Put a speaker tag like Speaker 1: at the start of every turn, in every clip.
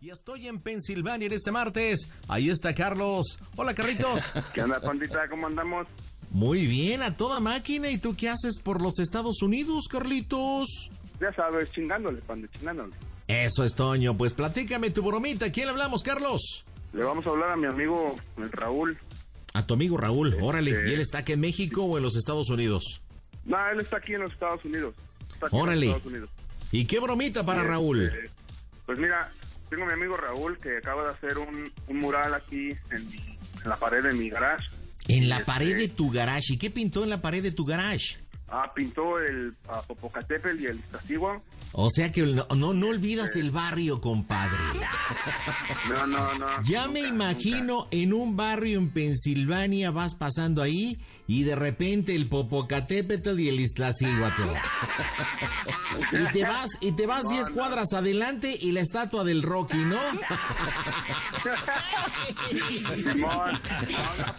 Speaker 1: Y estoy en Pensilvania en este martes. Ahí está Carlos. Hola, Carlitos.
Speaker 2: ¿Qué onda, pandita? ¿Cómo andamos?
Speaker 1: Muy bien, a toda máquina. ¿Y tú qué haces por los Estados Unidos, Carlitos?
Speaker 2: Ya sabes, chingándole, panda, chingándole.
Speaker 1: Eso es, Toño. Pues platícame tu bromita. ¿Quién le hablamos, Carlos?
Speaker 2: Le vamos a hablar a mi amigo el Raúl.
Speaker 1: A tu amigo Raúl,
Speaker 2: Este-
Speaker 1: órale. ¿Y él está aquí en México o en los Estados Unidos?
Speaker 2: No, él está aquí en los Estados Unidos. Está aquí
Speaker 1: Órale.
Speaker 2: en los Estados Unidos.
Speaker 1: ¿Y qué bromita para
Speaker 2: Este,
Speaker 1: Raúl?
Speaker 2: Pues mira, tengo a mi amigo Raúl que acaba de hacer un, un mural aquí en, en la pared de mi garage.
Speaker 1: En la
Speaker 2: este-
Speaker 1: pared de tu garage. ¿Y qué pintó en la pared de tu garage?
Speaker 2: Ah, pintó el ah, Popocatépetl y el Iztaccíhuatl.
Speaker 1: O sea que no, no, no olvidas el barrio, compadre.
Speaker 2: No, no, no.
Speaker 1: Ya me
Speaker 2: nunca,
Speaker 1: imagino en un barrio en Pensilvania vas pasando ahí y de repente el Popocatépetl y el Iztaccíhuatl. Y te vas y te vas
Speaker 2: No,
Speaker 1: 10
Speaker 2: no.
Speaker 1: cuadras adelante y la estatua del Rocky, ¿no?
Speaker 2: Simón,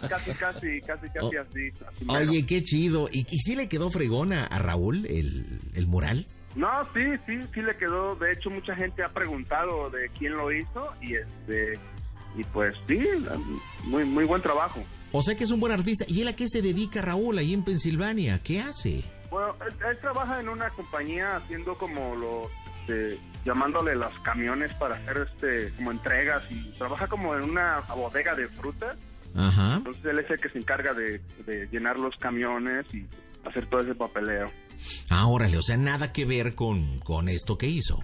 Speaker 2: casi, casi, casi, casi
Speaker 1: Oh.
Speaker 2: así.
Speaker 1: Oye, qué chido. ¿Y, y sí le quedó fregona a Raúl el, el mural?
Speaker 2: No, sí, sí, sí le quedó. De hecho, mucha gente ha preguntado de quién lo hizo y este y pues sí, muy muy buen trabajo.
Speaker 1: O sea que es un buen artista. ¿Y él a qué se dedica Raúl ahí en Pensilvania? ¿Qué hace?
Speaker 2: Bueno, él, él trabaja en una compañía haciendo como los este, llamándole los camiones para hacer este como entregas y trabaja como en una bodega de frutas.
Speaker 1: Ajá.
Speaker 2: Entonces él es el que se encarga de, de llenar los camiones y hacer todo ese papeleo.
Speaker 1: Ah, órale, o sea, nada que ver con, con esto que hizo.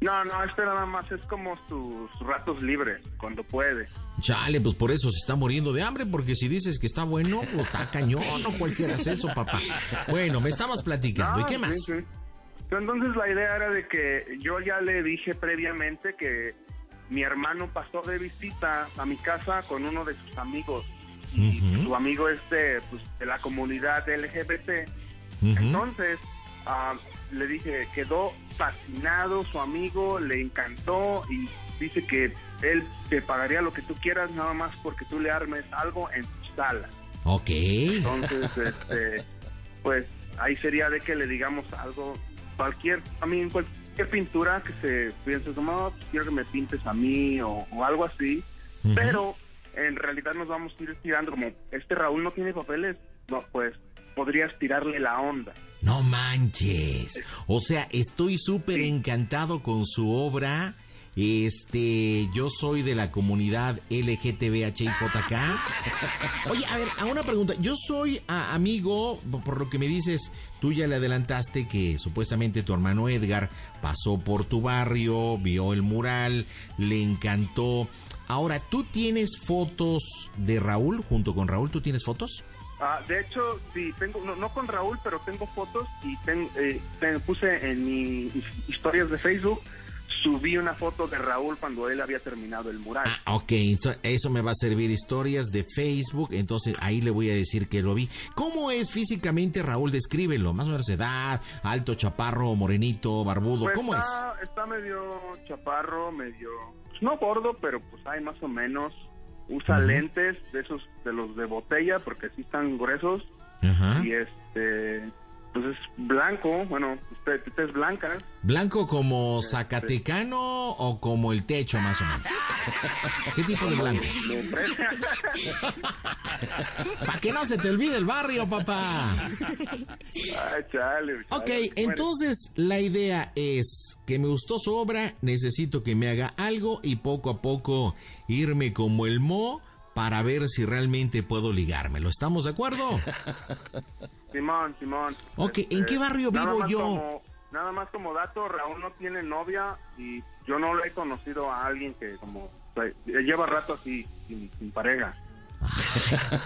Speaker 2: No, no, este nada más es como sus ratos libres, cuando puede.
Speaker 1: Chale, pues por eso se está muriendo de hambre, porque si dices que está bueno, pues está cañón, no cualquiera hace eso, papá. Bueno, me estabas platicando, ¿y
Speaker 2: Ah,
Speaker 1: qué
Speaker 2: sí,
Speaker 1: más?
Speaker 2: sí. Entonces la idea era de que yo ya le dije previamente que mi hermano pasó de visita a mi casa con uno de sus amigos y su amigo es de, pues, de la comunidad LGBT. Entonces ah, le dije, quedó fascinado su amigo, le encantó y dice que él te pagaría lo que tú quieras nada más porque tú le armes algo en tu sala.
Speaker 1: Ok.
Speaker 2: Entonces, este, pues ahí sería de que le digamos algo, cualquier, a mí cualquier pintura que se piense como, "No, pues, quiero que me pintes a mí o, o algo así, pero en realidad nos vamos a ir tirando como, este Raúl no tiene papeles, no, pues podrías tirarle la onda.
Speaker 1: No manches. O sea, estoy súper encantado con su obra. Este, yo soy de la comunidad LGTBHIJK. Oye, a ver, a una pregunta. Yo soy amigo, por lo que me dices, tú ya le adelantaste que supuestamente tu hermano Edgar pasó por tu barrio, vio el mural, le encantó. Ahora, ¿tú tienes fotos de Raúl junto con Raúl? ¿Tú tienes fotos?
Speaker 2: Ah, de hecho, sí, tengo, no, no con Raúl, pero tengo fotos y ten- eh, puse en mis historias de Facebook, subí una foto de Raúl cuando él había terminado el mural.
Speaker 1: Ah, ok, ento- eso me va a servir historias de Facebook, entonces ahí le voy a decir que lo vi. ¿Cómo es físicamente Raúl? Descríbelo, más o menos edad, alto, chaparro, morenito, barbudo,
Speaker 2: Pues
Speaker 1: ¿cómo es?
Speaker 2: está, está medio chaparro, medio, pues no gordo, pero pues hay más o menos. Usa lentes de esos, de los de botella, porque sí están gruesos.
Speaker 1: Ajá.
Speaker 2: Y este, pues es blanco, bueno, usted, usted es blanca.
Speaker 1: ¿Blanco como
Speaker 2: Este.
Speaker 1: zacatecano o como el techo, más o menos? ¿Qué tipo de blanco? Para que no se te olvide el barrio, papá.
Speaker 2: Ay, chale,
Speaker 1: Ok, entonces la idea es que me gustó su obra, necesito que me haga algo y poco a poco irme como el mo para ver si realmente puedo ligármelo. ¿Estamos de acuerdo?
Speaker 2: Simón, Simón.
Speaker 1: Ok, ¿en qué barrio
Speaker 2: nada
Speaker 1: vivo yo?
Speaker 2: como- nada más como dato, Raúl no tiene novia y yo no le he conocido a alguien que como o sea, lleva rato así sin, sin pareja.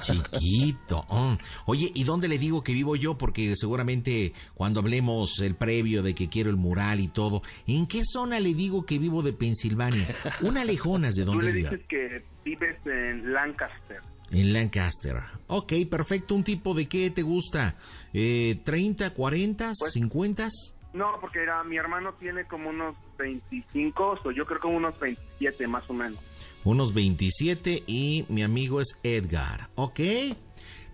Speaker 1: Chiquito. mm. Oye, ¿y dónde le digo que vivo yo? Porque seguramente cuando hablemos el previo de que quiero el mural y todo, ¿en qué zona le digo que vivo de Pensilvania? Una lejonas de
Speaker 2: Tú
Speaker 1: donde
Speaker 2: le
Speaker 1: viva.
Speaker 2: dices que vives en Lancaster.
Speaker 1: En Lancaster. Ok, perfecto. ¿Un tipo de qué te gusta? Eh, ¿30, 40,
Speaker 2: Pues-
Speaker 1: 50?
Speaker 2: No, porque era, mi hermano tiene como unos 25, o yo creo que unos 27 más o menos.
Speaker 1: Unos 27 y mi amigo es Edgar. ¿Ok?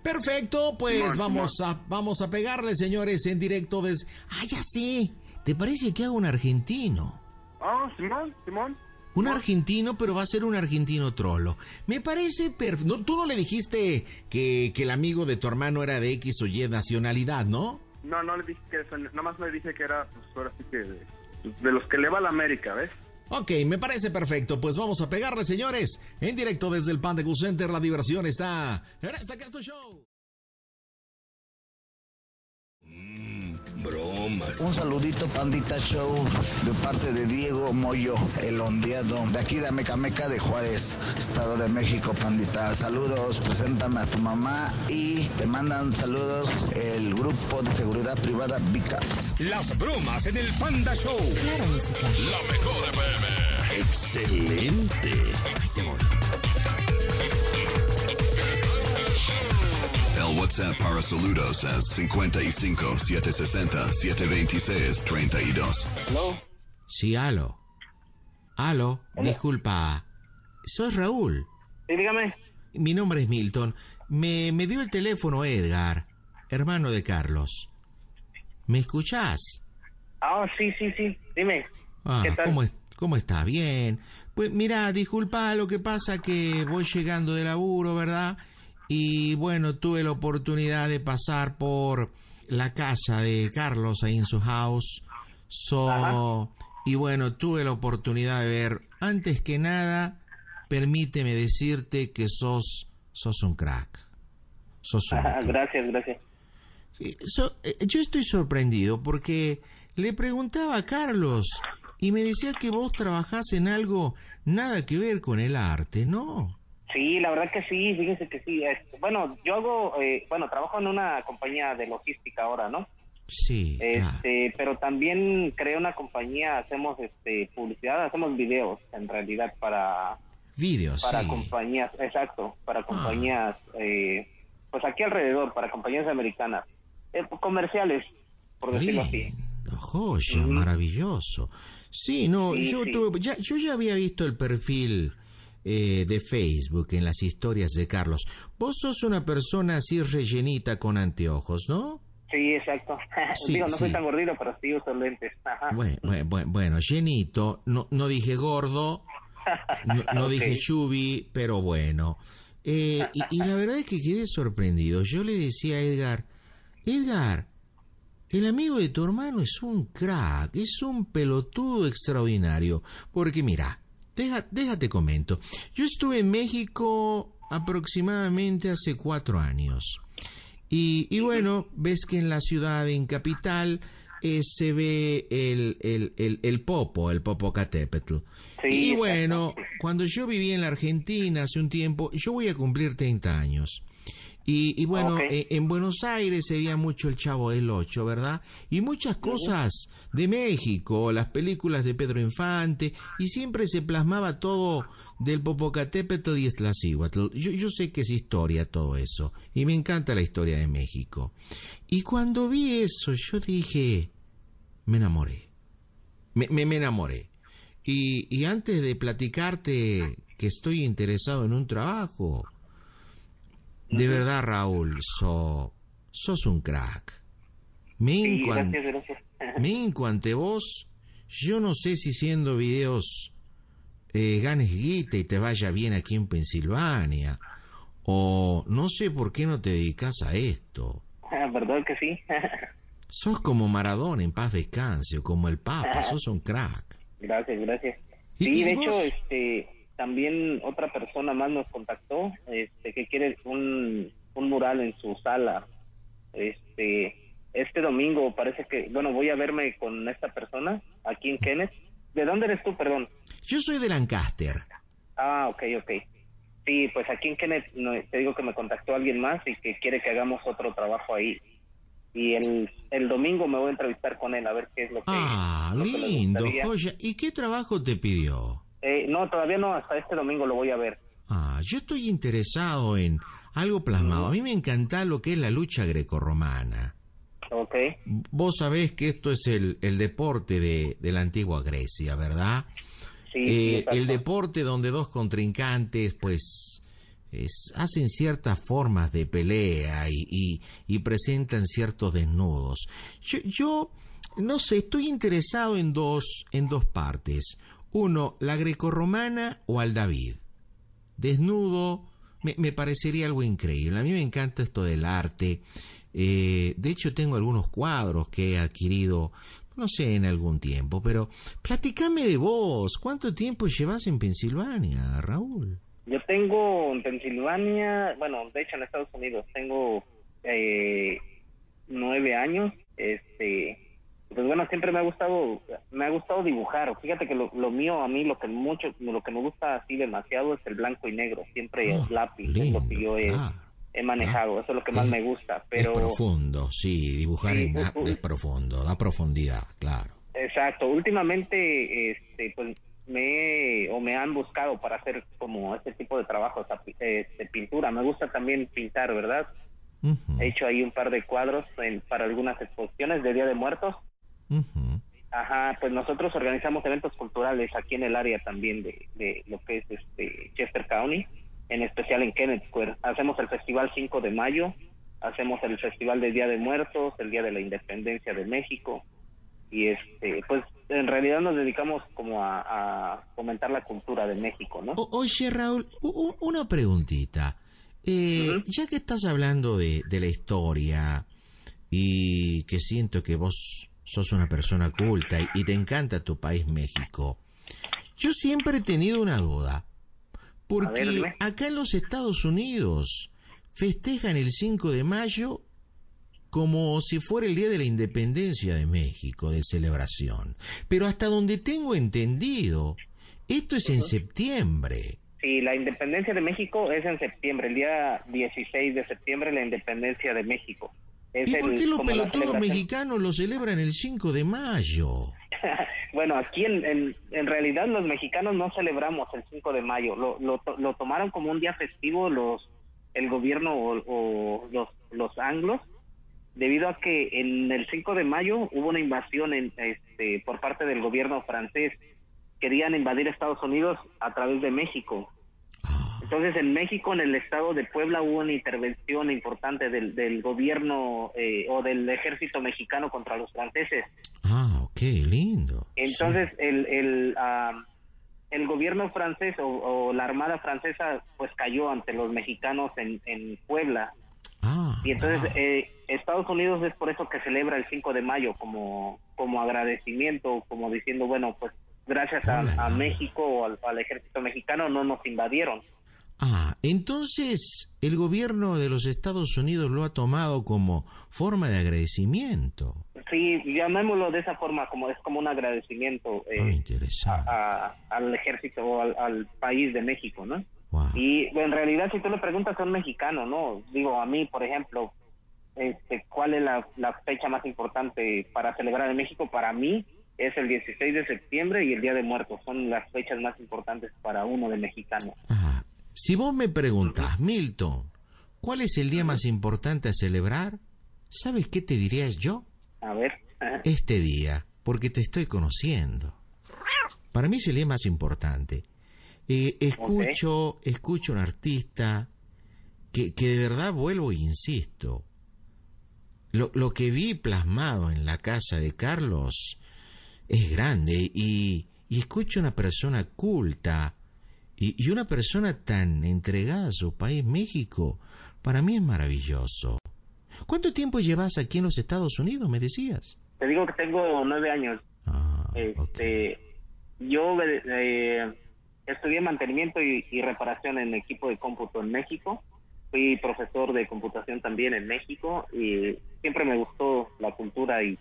Speaker 1: Perfecto, pues vamos a vamos a pegarle, señores, en directo desde... Ah, ya sé. ¿Te parece que hago un argentino?
Speaker 2: Oh, Simón, Simón.
Speaker 1: Un
Speaker 2: No.
Speaker 1: argentino, pero va a ser un argentino trolo. Me parece perfecto. tú no le dijiste que, que el amigo de tu hermano era de X o Y nacionalidad, ¿no?
Speaker 2: No, no le dije que eso, nomás le dije que era, pues ahora sí que de, de los que le va a la América, ¿ves?
Speaker 1: Ok, me parece perfecto. Pues vamos a pegarle, señores. En directo desde el Panda Cool Center, la diversión está en Casto Show.
Speaker 3: Un saludito, Pandita Show, de parte de Diego Moyo, el ondeado, de aquí de Amecameca de Juárez, Estado de México, Pandita. Saludos, preséntame a tu mamá y te mandan saludos el grupo de seguridad privada Vicaps.
Speaker 4: Las bromas en el Panda Show.
Speaker 5: Claro, música.
Speaker 4: La mejor FM. Excelente.
Speaker 6: WhatsApp para saludos es 55 760 726 32.
Speaker 2: ¿No?
Speaker 1: Sí, aló. Aló, disculpa. Soy Raúl.
Speaker 2: Sí, dígame.
Speaker 1: Mi nombre es Milton. Me, me dio el teléfono Edgar, hermano de Carlos. ¿Me escuchás?
Speaker 2: Ah, sí, sí, sí, dime.
Speaker 1: Ah,
Speaker 2: ¿Qué tal?
Speaker 1: ¿cómo, es- ¿cómo está? Bien. Pues mira, disculpa, lo que pasa que voy llegando de laburo, ¿verdad? Y bueno, tuve la oportunidad de pasar por la casa de Carlos ahí en su house. So, y bueno, tuve la oportunidad de ver, antes que nada, permíteme decirte que sos, sos un crack. Sos único.
Speaker 2: gracias, gracias.
Speaker 1: Eh, so- eh, yo estoy sorprendido porque le preguntaba a Carlos y me decía que vos trabajás en algo nada que ver con el arte, ¿no?
Speaker 7: Sí, la verdad que sí, fíjese que sí. este, bueno, yo hago, eh, bueno, trabajo en una compañía de logística ahora, ¿no?
Speaker 1: Sí, claro.
Speaker 7: Este, pero también creé una compañía, hacemos este publicidad, hacemos videos en realidad para
Speaker 1: Videos,
Speaker 7: para
Speaker 1: sí. Ah.
Speaker 7: compañías, exacto, para compañías, eh, pues aquí alrededor, para compañías americanas, eh, comerciales, por decirlo así.
Speaker 1: Joya, maravilloso. Sí, no,
Speaker 7: Sí,
Speaker 1: yo
Speaker 7: sí.
Speaker 1: tuve- ya, yo ya había visto el perfil eh, de Facebook en las historias de Carlos. Vos sos una persona así rellenita con anteojos, ¿no?
Speaker 7: Sí, exacto.
Speaker 1: Sí,
Speaker 7: Digo, no soy
Speaker 1: sí.
Speaker 7: tan gordito, pero sí uso lentes. Ajá.
Speaker 1: Bueno, bueno, bueno, llenito, no, no dije gordo, no, dije chubi, pero bueno. Eh, y, y la verdad es que quedé sorprendido. Yo le decía a Edgar, Edgar, el amigo de tu hermano es un crack, es un pelotudo extraordinario. Porque mira, deja, déjate comento. Yo estuve en México aproximadamente hace cuatro años. Y, y bueno, ves que en la ciudad, en capital, eh, se ve el, el, el, el Popo, el Popocatépetl.
Speaker 7: Sí,
Speaker 1: y bueno, cuando yo viví en la Argentina hace un tiempo, yo voy a cumplir 30 años. Y, y bueno, eh, en Buenos Aires se veía mucho el Chavo del Ocho, ¿verdad? Y muchas cosas de México, las películas de Pedro Infante, y siempre se plasmaba todo del Popocatépetl y Iztaccíhuatl. Yo, yo sé que es historia todo eso, y me encanta la historia de México. Y cuando vi eso, yo dije, me enamoré. Me, me, me enamoré. Y, y antes de platicarte que estoy interesado en un trabajo, de verdad, Raúl, so, sos un crack. Me
Speaker 7: Sí,
Speaker 1: hinco an-
Speaker 7: gracias, gracias.
Speaker 1: me hinco ante vos. Yo no sé si siendo videos eh, ganes guita y te vaya bien aquí en Pensilvania. O no sé por qué no te dedicas a esto.
Speaker 7: ¿Verdad que sí?
Speaker 1: Sos como Maradona en paz descanse o como el Papa, sos un crack.
Speaker 7: gracias, gracias.
Speaker 1: ¿Y-
Speaker 7: Sí, de hecho, este, también otra persona más nos contactó, este, que quiere un, un mural en su sala. Este, este domingo parece que, bueno, voy a verme con esta persona aquí en Kenneth. ¿De dónde eres tú, perdón?
Speaker 1: Yo soy de Lancaster.
Speaker 7: Ah, ok, ok. Sí, pues aquí en Kenneth no, te digo que me contactó alguien más y que quiere que hagamos otro trabajo ahí. Y el, el domingo me voy a entrevistar con él a ver qué es lo que...
Speaker 1: Ah,
Speaker 7: lo
Speaker 1: lindo. ¿Y qué trabajo te pidió?
Speaker 7: Eh, no, todavía no, hasta este domingo lo voy a ver.
Speaker 1: Ah, yo estoy interesado en algo plasmado. A mí me encanta lo que es la lucha grecorromana.
Speaker 7: Ok,
Speaker 1: Vos sabés que esto es el, el deporte de, de la antigua Grecia, ¿verdad?
Speaker 7: sí,
Speaker 1: Eh, el deporte donde dos contrincantes, pues, es- hacen ciertas formas de pelea y, y- y presentan ciertos desnudos. Yo, yo, no sé, estoy interesado en dos, en dos partes. Uno, la grecorromana o al David. Desnudo, me, me parecería algo increíble. A mí me encanta esto del arte. Eh, de hecho, tengo algunos cuadros que he adquirido, no sé, en algún tiempo, pero platicame de vos. ¿Cuánto tiempo llevas en Pensilvania, Raúl?
Speaker 7: Yo tengo en Pensilvania, bueno, de hecho en Estados Unidos, tengo eh, nueve años. Este, pues bueno, siempre me ha gustado, me ha gustado dibujar. Fíjate que lo, lo mío, a mí, lo que mucho, lo que me gusta así demasiado es el blanco y negro. Siempre
Speaker 1: Ah,
Speaker 7: el lápiz es lo que
Speaker 1: lindo,
Speaker 7: yo he,
Speaker 1: claro.
Speaker 7: he manejado. Eso es lo que más
Speaker 1: Es-
Speaker 7: me gusta. Pero
Speaker 1: Es profundo, sí, dibujar
Speaker 7: Sí,
Speaker 1: en es profundo, da profundidad, claro.
Speaker 7: Exacto, últimamente este pues me o me han buscado para hacer como este tipo de trabajos, este, pintura. Me gusta también pintar, ¿verdad? He hecho ahí un par de cuadros en- para algunas exposiciones de Día de Muertos.
Speaker 1: Ujú.
Speaker 7: Ajá, pues nosotros organizamos eventos culturales aquí en el área también de, de lo que es este Chester County, en especial en Kenneth Square. Hacemos el Festival 5 de Mayo, hacemos el Festival de Día de Muertos, el Día de la Independencia de México y este pues en realidad nos dedicamos como a, a fomentar la cultura de México, ¿no?
Speaker 1: O- oye, Raúl, u- u- una preguntita. Eh. Ya que estás hablando de, de la historia y que siento que vos sos una persona culta y, te encanta tu país México, yo siempre he tenido una duda. Porque acá en los Estados Unidos festejan el 5 de mayo como si fuera el día de la independencia de México, de celebración. Pero hasta donde tengo entendido, esto es en septiembre.
Speaker 7: Sí, la independencia de México es en septiembre, el día 16 de septiembre la independencia de México. Es
Speaker 1: ¿Y por
Speaker 7: el-
Speaker 1: qué los pelotudos mexicanos lo celebran el 5 de mayo?
Speaker 7: bueno, aquí en, en, en realidad los mexicanos no celebramos el 5 de mayo, lo, lo, lo tomaron como un día festivo los el gobierno o, o los, los anglos, debido a que en el 5 de mayo hubo una invasión en, este, por parte del gobierno francés. Querían invadir Estados Unidos a través de México. Entonces, en México, en el estado de Puebla, hubo una intervención importante del, del gobierno eh, o del ejército mexicano contra los franceses.
Speaker 1: ah, ok, lindo.
Speaker 7: Entonces, el, el, ah, el gobierno francés o, o la armada francesa, pues cayó ante los mexicanos en, en Puebla.
Speaker 1: Ah,
Speaker 7: Y entonces,
Speaker 1: ah,
Speaker 7: eh, Estados Unidos es por eso que celebra el 5 de mayo como, como agradecimiento, como diciendo, bueno, pues gracias a, México o al, al ejército mexicano no nos invadieron.
Speaker 1: Ah, entonces el gobierno de los Estados Unidos lo ha tomado como forma de agradecimiento.
Speaker 7: Sí, llamémoslo de esa forma, como es como un agradecimiento eh,
Speaker 1: Ah, interesante.
Speaker 7: a- a- al ejército o al, al país de México, ¿no?
Speaker 1: Wow.
Speaker 7: Y en realidad, si tú le preguntas a un mexicano, ¿no? Digo, a mí, por ejemplo, este, ¿cuál es la, la fecha más importante para celebrar en México? Para mí es el 16 de septiembre y el Día de Muertos. Son las fechas más importantes para uno de mexicano.
Speaker 1: Ah, si vos me preguntás, Milton, ¿cuál es el día más importante a celebrar? ¿Sabes qué te diría yo?
Speaker 7: A ver.
Speaker 1: Este día, porque te estoy conociendo. Para mí es el día más importante. Eh, escucho, escucho un artista que, que de verdad vuelvo e insisto. Lo, lo que vi plasmado en la casa de Carlos es grande y, y escucho una persona culta y, y una persona tan entregada a su país, México, para mí es maravilloso. ¿Cuánto tiempo llevas aquí en los Estados Unidos, me decías?
Speaker 7: Te digo que tengo nueve años.
Speaker 1: Ah.
Speaker 7: Este, yo eh, estudié mantenimiento y, y reparación en equipo de cómputo en México. Fui profesor de computación también en México y siempre me gustó la cultura y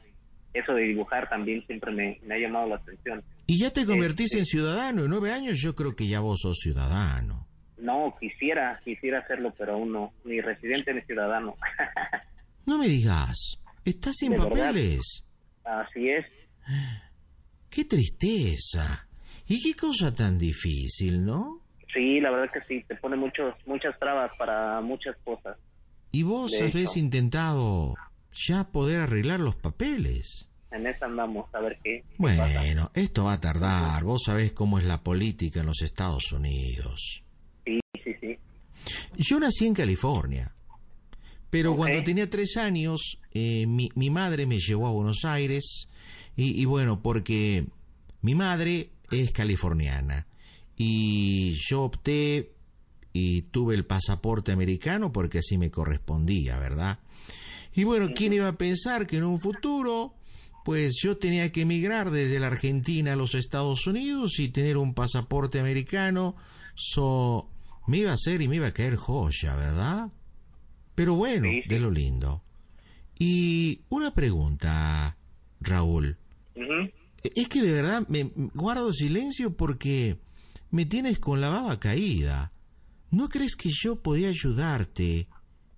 Speaker 7: eso de dibujar también siempre me, me ha llamado la atención.
Speaker 1: Y ya te convertiste
Speaker 7: Este-
Speaker 1: en ciudadano. En nueve años yo creo que ya vos sos ciudadano.
Speaker 7: No, quisiera, quisiera hacerlo, pero aún no, ni residente ni ciudadano.
Speaker 1: No me digas, estás sin
Speaker 7: verdad.
Speaker 1: papeles.
Speaker 7: Así es.
Speaker 1: Qué tristeza. Y qué cosa tan difícil, ¿no?
Speaker 7: Sí, la verdad que sí, te pone muchos, muchas trabas para muchas cosas.
Speaker 1: Y vos
Speaker 7: hecho.
Speaker 1: intentado ya poder arreglar los papeles.
Speaker 7: En esa andamos, a ver qué, pasa.
Speaker 1: Bueno, esto va a tardar. Vos sabés cómo es la política en los Estados Unidos.
Speaker 7: Sí, sí, sí.
Speaker 1: Yo nací en California, pero cuando tenía tres años, eh, mi, mi madre me llevó a Buenos Aires y, y bueno, porque mi madre es californiana y yo opté y tuve el pasaporte americano porque así me correspondía, ¿verdad? Y bueno, ¿quién iba a pensar que en un futuro, pues yo tenía que emigrar desde la Argentina a los Estados Unidos y tener un pasaporte americano? So, me iba a hacer y me iba a caer joya, ¿verdad? Pero bueno,
Speaker 7: Sí, sí.
Speaker 1: de lo lindo. Y una pregunta, Raúl. Es que de verdad me guardo silencio porque me tienes con la baba caída. ¿No crees que yo podía ayudarte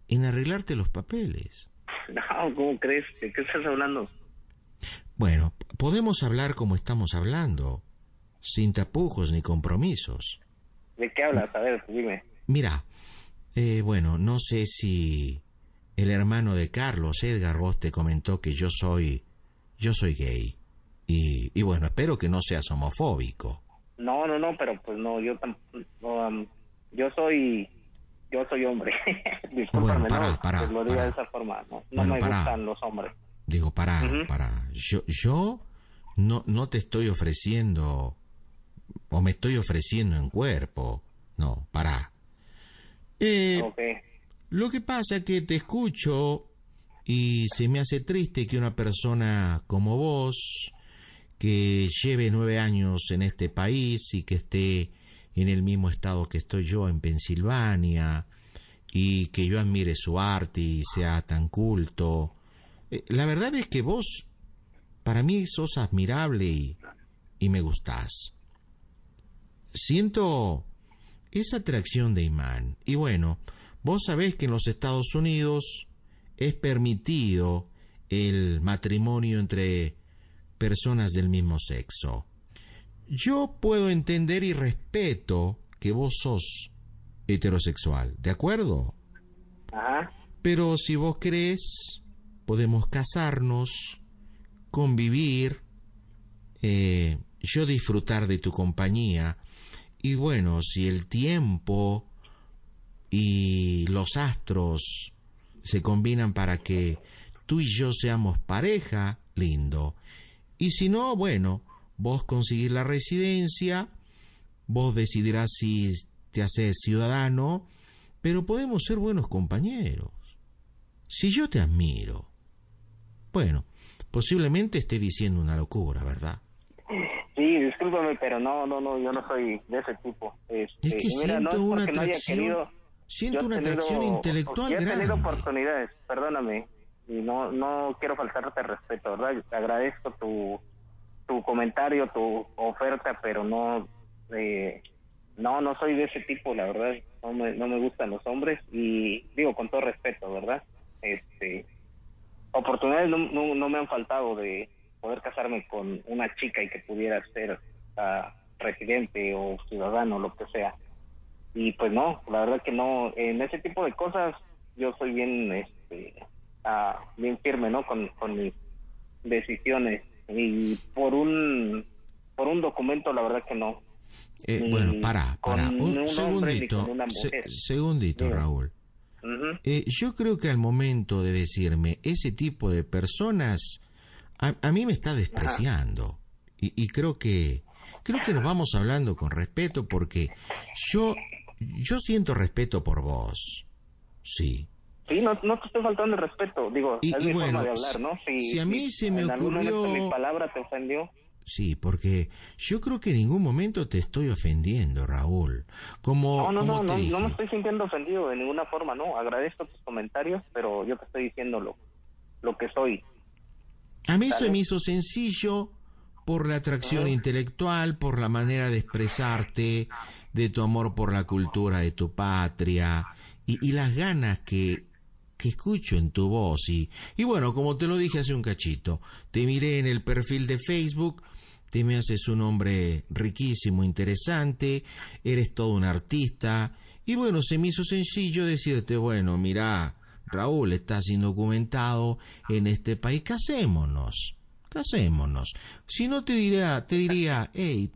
Speaker 1: en arreglarte los papeles?
Speaker 7: No, ¿cómo crees? ¿De qué estás hablando?
Speaker 1: Bueno, podemos hablar como estamos hablando, sin tapujos ni compromisos.
Speaker 7: ¿De qué hablas? A ver, dime.
Speaker 1: Mira, eh, bueno, no sé si el hermano de Carlos, Edgar, vos te comentó que yo soy, yo soy gay. Y, y bueno, espero que no seas homofóbico.
Speaker 7: No, no, no, pero pues no, yo tampoco, yo soy, yo soy hombre. Discúlpame,
Speaker 1: Bueno, pará,
Speaker 7: no, pues lo diga
Speaker 1: pará.
Speaker 7: de esa forma, no, no
Speaker 1: Bueno,
Speaker 7: me gustan los hombres.
Speaker 1: Digo, para, para, yo, yo no, no te estoy ofreciendo, o me estoy ofreciendo en cuerpo. No, para. Eh, Lo que pasa es que te escucho y se me hace triste que una persona como vos, que lleve nueve años en este país y que esté en el mismo estado que estoy yo, en Pensilvania, y que yo admire su arte y sea tan culto. Eh, La verdad es que vos, para mí, sos admirable y, y me gustás. Siento esa atracción de imán. Y bueno, vos sabés que en los Estados Unidos es permitido el matrimonio entre personas del mismo sexo. Yo puedo entender y respeto que vos sos heterosexual, ¿de acuerdo?
Speaker 7: ajá,
Speaker 1: Pero si vos querés, podemos casarnos, convivir, eh, yo disfrutar de tu compañía. Y bueno, si el tiempo y los astros se combinan para que tú y yo seamos pareja, lindo. Y si no, bueno, vos conseguís la residencia, vos decidirás si te haces ciudadano, pero podemos ser buenos compañeros. Si yo te admiro, bueno, posiblemente esté diciendo una locura, ¿verdad?
Speaker 7: sí, discúlpame, pero no, no, no, yo no soy de ese tipo. Este,
Speaker 1: Es que
Speaker 7: mira, no
Speaker 1: siento
Speaker 7: es
Speaker 1: una
Speaker 7: no
Speaker 1: atracción,
Speaker 7: querido,
Speaker 1: siento una
Speaker 7: tenido-
Speaker 1: atracción intelectual
Speaker 7: yo he tenido
Speaker 1: grande.
Speaker 7: oportunidades, perdóname, y no, no quiero faltarte respeto, ¿verdad? Te agradezco tu, tu comentario, tu oferta, pero no, eh, no, no soy de ese tipo, la verdad, no me, no me gustan los hombres y digo con todo respeto, ¿verdad? Este, oportunidades no, no, no me han faltado de poder casarme con una chica y que pudiera ser ah, residente o ciudadano, lo que sea. Y pues no, la verdad que no, en ese tipo de cosas yo soy bien, este, ah, bien firme, ¿no? Con, con mis decisiones y por un, por un documento la verdad que no.
Speaker 1: Eh, bueno, para, para,
Speaker 7: un
Speaker 1: un segundito, se-
Speaker 7: mujer.
Speaker 1: segundito. Raúl. Eh, yo creo que al momento de decirme ese tipo de personas, a, a mí me está despreciando. Y, y creo que creo que nos vamos hablando con respeto porque yo yo siento respeto por vos. Sí.
Speaker 7: Sí, no, no te estoy faltando el respeto, digo,
Speaker 1: Y-
Speaker 7: es
Speaker 1: y
Speaker 7: mi
Speaker 1: bueno,
Speaker 7: forma de hablar, ¿no? Si,
Speaker 1: si a mí se me
Speaker 7: en
Speaker 1: ocurrió-
Speaker 7: mi palabra te ofendió,
Speaker 1: Sí, porque yo creo que en ningún momento te estoy ofendiendo, Raúl. Como,
Speaker 7: no, no,
Speaker 1: como
Speaker 7: no,
Speaker 1: te
Speaker 7: no,
Speaker 1: dije.
Speaker 7: no me estoy sintiendo ofendido de ninguna forma, no, agradezco tus comentarios, pero yo te estoy diciendo lo, lo que soy.
Speaker 1: A mí se
Speaker 7: ¿Sale?
Speaker 1: me hizo sencillo por la atracción intelectual, por la manera de expresarte, de tu amor por la cultura de tu patria y, y las ganas que, que escucho en tu voz. Y, y bueno, como te lo dije hace un cachito, te miré en el perfil de Facebook, te me haces un hombre riquísimo, interesante, eres todo un artista. Y bueno, se me hizo sencillo decirte, bueno, mira, Raúl, estás indocumentado en este país, casémonos, casémonos. Si no te diría, te diría, hey,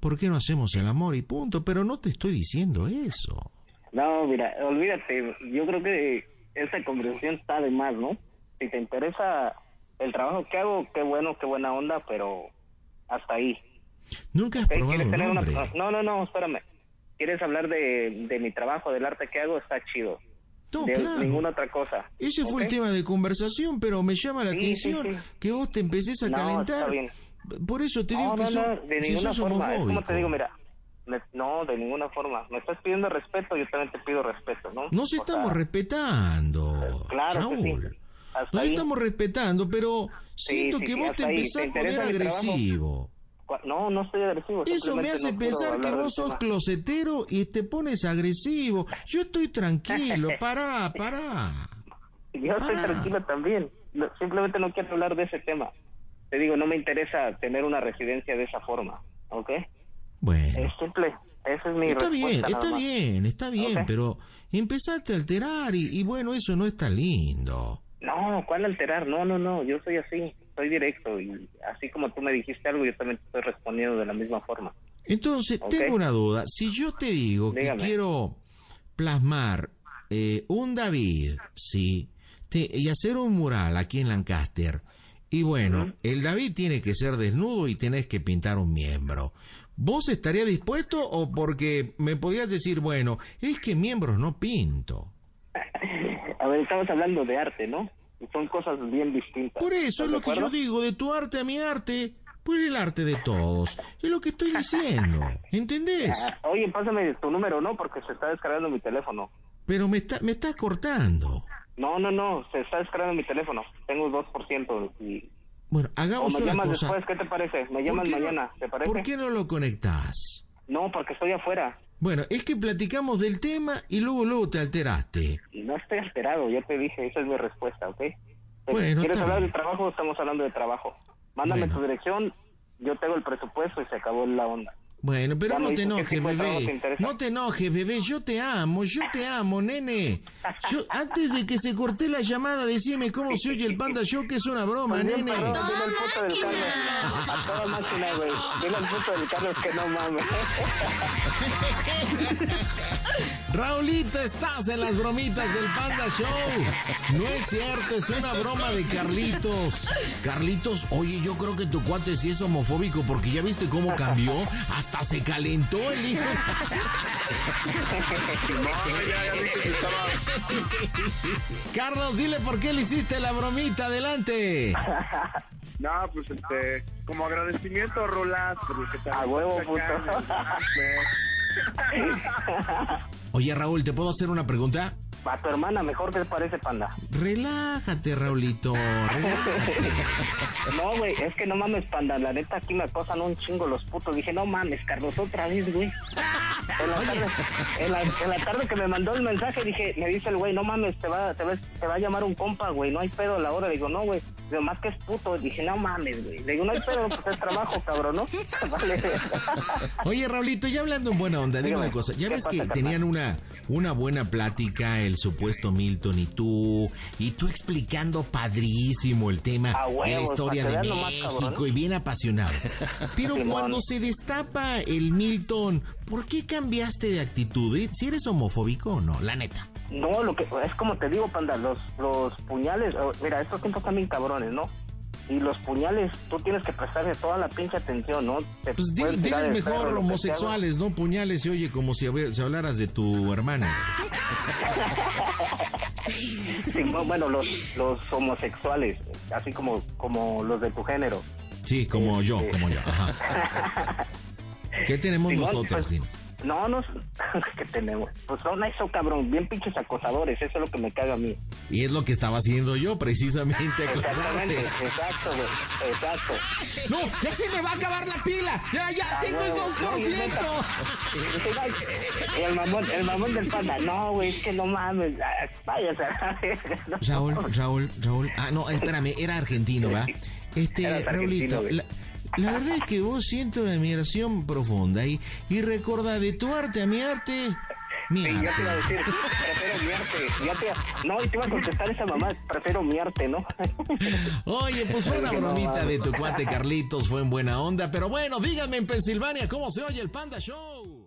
Speaker 1: ¿por qué no hacemos el amor y punto? Pero no te estoy diciendo eso.
Speaker 7: No, mira, olvídate, yo creo que esa conversación está de más, ¿no? Si te interesa el trabajo que hago, qué bueno, qué buena onda, pero hasta ahí.
Speaker 1: Nunca has probado
Speaker 7: ¿Quieres
Speaker 1: un
Speaker 7: una-. No, no, no, espérame. ¿Quieres hablar de, de mi trabajo, del arte que hago? Está chido.
Speaker 1: No,
Speaker 7: de
Speaker 1: claro.
Speaker 7: ninguna otra cosa.
Speaker 1: Ese fue el tema de conversación, pero me llama la
Speaker 7: Sí,
Speaker 1: atención
Speaker 7: sí, sí.
Speaker 1: que vos te empecés a
Speaker 7: No,
Speaker 1: calentar.
Speaker 7: está bien.
Speaker 1: Por eso te
Speaker 7: no,
Speaker 1: digo que
Speaker 7: no,
Speaker 1: sos-
Speaker 7: no, de
Speaker 1: si
Speaker 7: ninguna
Speaker 1: sos
Speaker 7: forma. Es como te digo, mira, me- no, de ninguna forma. Me estás pidiendo respeto, yo también te pido respeto, ¿no?
Speaker 1: Nos
Speaker 7: O
Speaker 1: estamos
Speaker 7: sea,
Speaker 1: respetando.
Speaker 7: Claro que sí.
Speaker 1: Raúl.
Speaker 7: Hasta
Speaker 1: Nos
Speaker 7: ahí.
Speaker 1: estamos respetando, pero siento
Speaker 7: sí,
Speaker 1: que vos te empezás
Speaker 7: ¿Te
Speaker 1: a poner agresivo.
Speaker 7: No, no estoy agresivo.
Speaker 1: Eso me hace
Speaker 7: no
Speaker 1: pensar que vos sos closetero y te pones agresivo. Yo estoy tranquilo, pará, pará.
Speaker 7: Yo estoy tranquilo también. No, simplemente no quiero hablar de ese tema. Te digo, no me interesa tener una residencia de esa forma, ¿ok?
Speaker 1: Bueno.
Speaker 7: Es simple. Esa es mi
Speaker 1: Está bien, está bien, está bien, pero empezaste a alterar y, y bueno, eso no está lindo.
Speaker 7: No, ¿cuál alterar? No, no, no, yo soy así, soy directo y así como tú me dijiste algo, yo también te estoy respondiendo de la misma forma.
Speaker 1: Entonces,
Speaker 7: Ok.
Speaker 1: tengo una duda. Si yo te digo
Speaker 7: Dígame.
Speaker 1: que quiero plasmar eh, un David, sí, te- y hacer un mural aquí en Lancaster, y bueno, el David tiene que ser desnudo y tenés que pintar un miembro. ¿Vos estarías dispuesto o porque me podrías decir, bueno, es que miembros no pinto?
Speaker 7: A ver, estamos hablando de arte, ¿no? Son cosas bien distintas.
Speaker 1: Por eso
Speaker 7: ¿Estás
Speaker 1: es lo que yo digo, de tu arte a mi arte, por el arte de todos. Es lo que estoy diciendo, ¿entendés?
Speaker 7: Ah, Oye, pásame tu número, ¿no? Porque se está descargando mi teléfono.
Speaker 1: Pero me, está, me estás cortando.
Speaker 7: No, no, no, se está descargando mi teléfono. Tengo 2% y...
Speaker 1: Bueno,
Speaker 7: O
Speaker 1: hagamos
Speaker 7: me
Speaker 1: una
Speaker 7: llamas
Speaker 1: cosa.
Speaker 7: después, ¿qué te parece? Me
Speaker 1: ¿Por
Speaker 7: llamas
Speaker 1: no-
Speaker 7: mañana, ¿te parece?
Speaker 1: ¿Por qué no lo conectás?
Speaker 7: No, porque estoy afuera.
Speaker 1: Bueno, es que platicamos del tema y luego luego te alteraste.
Speaker 7: No estoy alterado, ya te dije, esa es mi respuesta, ¿ok?
Speaker 1: Bueno,
Speaker 7: ¿Quieres hablar
Speaker 1: bien.
Speaker 7: de trabajo? Estamos hablando de trabajo. Mándame
Speaker 1: Bueno.
Speaker 7: tu dirección, yo te hago el presupuesto y se acabó la onda.
Speaker 1: Bueno, pero no te
Speaker 7: dices, ¿qué
Speaker 1: enojes,
Speaker 7: te
Speaker 1: bebé. No te enojes, bebé. Yo te amo, yo te amo, nene. Yo, antes de que se corte la llamada, decime cómo se oye el Panda Show, que es una broma,
Speaker 7: Pues
Speaker 1: nene.
Speaker 7: al puto del Carlos. A toda máquina, güey. Dile al puto del Carlos que no mames.
Speaker 1: Raulito, estás en las bromitas del Panda Show. No es cierto, es una broma de Carlitos. Carlitos, oye, yo creo que tu cuate sí es homofóbico porque ya viste cómo cambió. Hasta se calentó el hijo.
Speaker 2: No, ya, ya dije que estaba.
Speaker 1: Carlos, dile por qué le hiciste la bromita. Adelante.
Speaker 2: No, pues este, como agradecimiento, Rolas, por lo que te
Speaker 7: A huevo, puto.
Speaker 1: Oye, Raúl, ¿te puedo hacer una pregunta?
Speaker 7: A tu hermana, mejor que te parece, panda.
Speaker 1: Relájate, Raulito. relájate.
Speaker 7: No, güey, es que no mames, panda. La neta, aquí me acosan un chingo los putos. Dije, no mames, Carlos, otra vez, güey. En la, tarde, en, la, en la tarde que me mandó el mensaje, dije, me dice el güey, no mames, te va, te, va, te va a llamar un compa, güey, no hay pedo a la hora. Digo, no, güey, digo, más que es puto. Dije, no mames, güey. Le digo, no hay pedo, pues es trabajo, cabrón, ¿no? vale.
Speaker 1: Oye, Raulito, ya hablando en buena onda, dime una cosa. Ya
Speaker 7: ¿qué
Speaker 1: ves
Speaker 7: pasa,
Speaker 1: que
Speaker 7: carnal?
Speaker 1: tenían una, una buena plática el supuesto Milton y tú, y tú explicando padrísimo el tema de la historia de México y bien apasionado. Pero
Speaker 7: Simón.
Speaker 1: cuando se destapa el Milton, ¿por qué cambiaste de actitud? ¿Si eres homofóbico o no? La neta.
Speaker 7: No, lo que es como te digo, panda, los, los puñales, oh, mira, estos tiempos bien cabrones, ¿no? Y los puñales, tú tienes que prestarle toda la pinche atención, ¿no? Te
Speaker 1: Pues di- diles
Speaker 7: perro,
Speaker 1: mejor homosexuales, ¿no? Puñales se oye como si, habl- si hablaras de tu hermana.
Speaker 7: Sí, bueno, los, los homosexuales, así como, como los de tu género.
Speaker 1: Sí, como yo,
Speaker 7: Este.
Speaker 1: como yo. Ajá. ¿Qué tenemos
Speaker 7: Simón,
Speaker 1: nosotros,
Speaker 7: pues? No, no, ¿qué tenemos? Pues son eso, cabrón, bien pinches acosadores, eso es lo que me caga a mí.
Speaker 1: Y es lo que estaba haciendo yo, precisamente.
Speaker 7: Exactamente, exacto, güey, exacto.
Speaker 1: No, ya se me va a acabar la pila. Ya, ya
Speaker 7: Ah,
Speaker 1: tengo el
Speaker 7: no, no, y
Speaker 1: 2%.
Speaker 7: neta, y el mamón, el mamón del panda, no, güey, es que no mames, sea, no.
Speaker 1: Raúl, Raúl, Raúl. Ah, no, espérame, era argentino, ¿va? Este,
Speaker 7: argentino,
Speaker 1: Raulito, la, la verdad es que vos siento una admiración profunda y, y recuerda de tu arte a mi arte, mi
Speaker 7: Sí, ya te iba a decir, prefiero mi arte, ya te no, y te iba a contestar esa mamá, prefiero mi arte, ¿no?
Speaker 1: Oye, pues fue una
Speaker 7: no
Speaker 1: bromita de tu cuate Carlitos, fue en buena onda, pero bueno, díganme en Pensilvania cómo se oye el Panda Show.